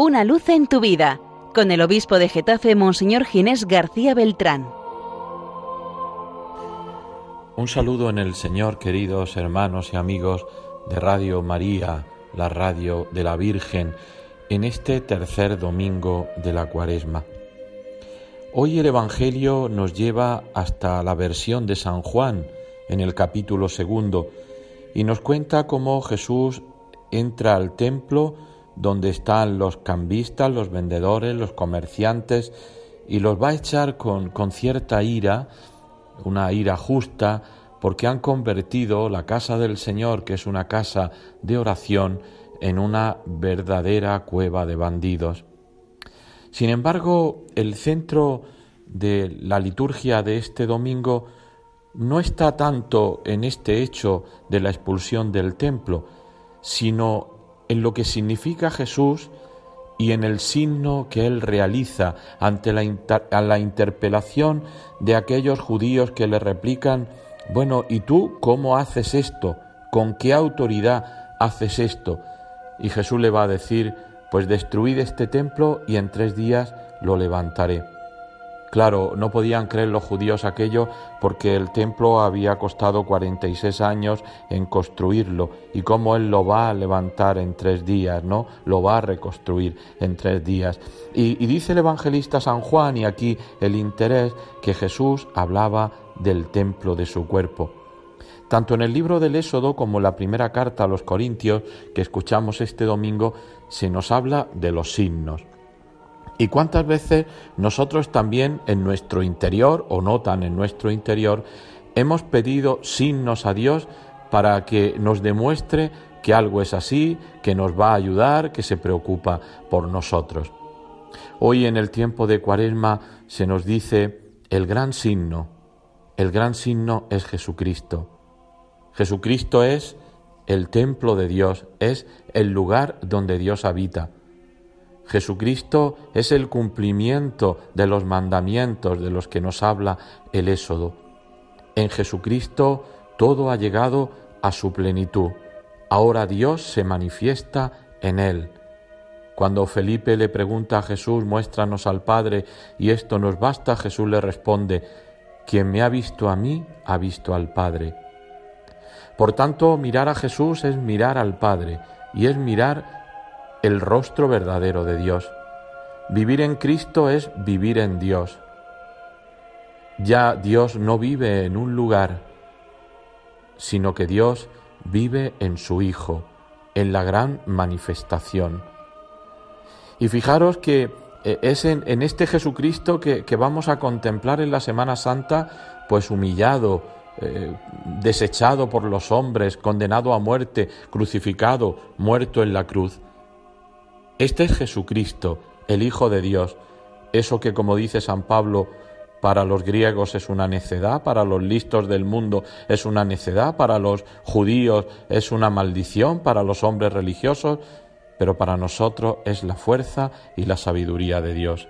Una luz en tu vida, con el obispo de Getafe, Monseñor Ginés García Beltrán. Un saludo en el Señor, queridos hermanos y amigos de Radio María, la radio de la Virgen, en este tercer domingo de la Cuaresma. Hoy el Evangelio nos lleva hasta la versión de San Juan, en el capítulo segundo, y nos cuenta cómo Jesús entra al templo donde están los cambistas, los vendedores, los comerciantes, y los va a echar con, con cierta ira, una ira justa, porque han convertido la casa del Señor, que es una casa de oración, en una verdadera cueva de bandidos. Sin embargo, el centro de la liturgia de este domingo no está tanto en este hecho de la expulsión del templo, sino en lo que significa Jesús y en el signo que él realiza ante la, la, interpelación de aquellos judíos que le replican, bueno, ¿y tú cómo haces esto? ¿Con qué autoridad haces esto? Y Jesús le va a decir, pues destruid este templo y en tres días lo levantaré. Claro, no podían creer los judíos aquello porque el templo había costado 46 años en construirlo y cómo él lo va a levantar en tres días, ¿no? Lo va a reconstruir en tres días. Y, dice el evangelista San Juan, y aquí el interés, que Jesús hablaba del templo de su cuerpo. Tanto en el libro del Éxodo como en la primera carta a los Corintios que escuchamos este domingo se nos habla de los signos. ¿Y cuántas veces nosotros también en nuestro interior, o no tan en nuestro interior, hemos pedido signos a Dios para que nos demuestre que algo es así, que nos va a ayudar, que se preocupa por nosotros? Hoy en el tiempo de Cuaresma se nos dice el gran signo, el gran signo es Jesucristo. Jesucristo es el templo de Dios, es el lugar donde Dios habita. Jesucristo es el cumplimiento de los mandamientos de los que nos habla el Éxodo. En Jesucristo todo ha llegado a su plenitud. Ahora Dios se manifiesta en él. Cuando Felipe le pregunta a Jesús, muéstranos al Padre, y esto nos basta, Jesús le responde, quien me ha visto a mí, ha visto al Padre. Por tanto, mirar a Jesús es mirar al Padre, y es mirar el rostro verdadero de Dios. Vivir en Cristo es vivir en Dios. Ya Dios no vive en un lugar, sino que Dios vive en su Hijo, en la gran manifestación. Y fijaros que eh, es en, este Jesucristo que, vamos a contemplar en la Semana Santa, pues humillado, eh, desechado por los hombres, condenado a muerte, crucificado, muerto en la cruz. Este es Jesucristo, el Hijo de Dios, eso que como dice San Pablo, para los griegos es una necedad, para los listos del mundo es una necedad, para los judíos es una maldición, para los hombres religiosos, pero para nosotros es la fuerza y la sabiduría de Dios.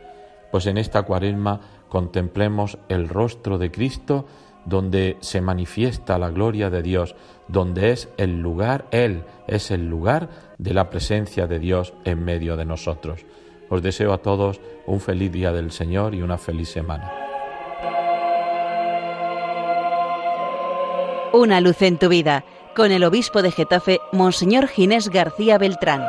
Pues en esta cuaresma contemplemos el rostro de Cristo, donde se manifiesta la gloria de Dios, donde es el lugar, Él es el lugar de la presencia de Dios en medio de nosotros. Os deseo a todos un feliz día del Señor y una feliz semana. Una luz en tu vida, con el obispo de Getafe, Monseñor Ginés García Beltrán.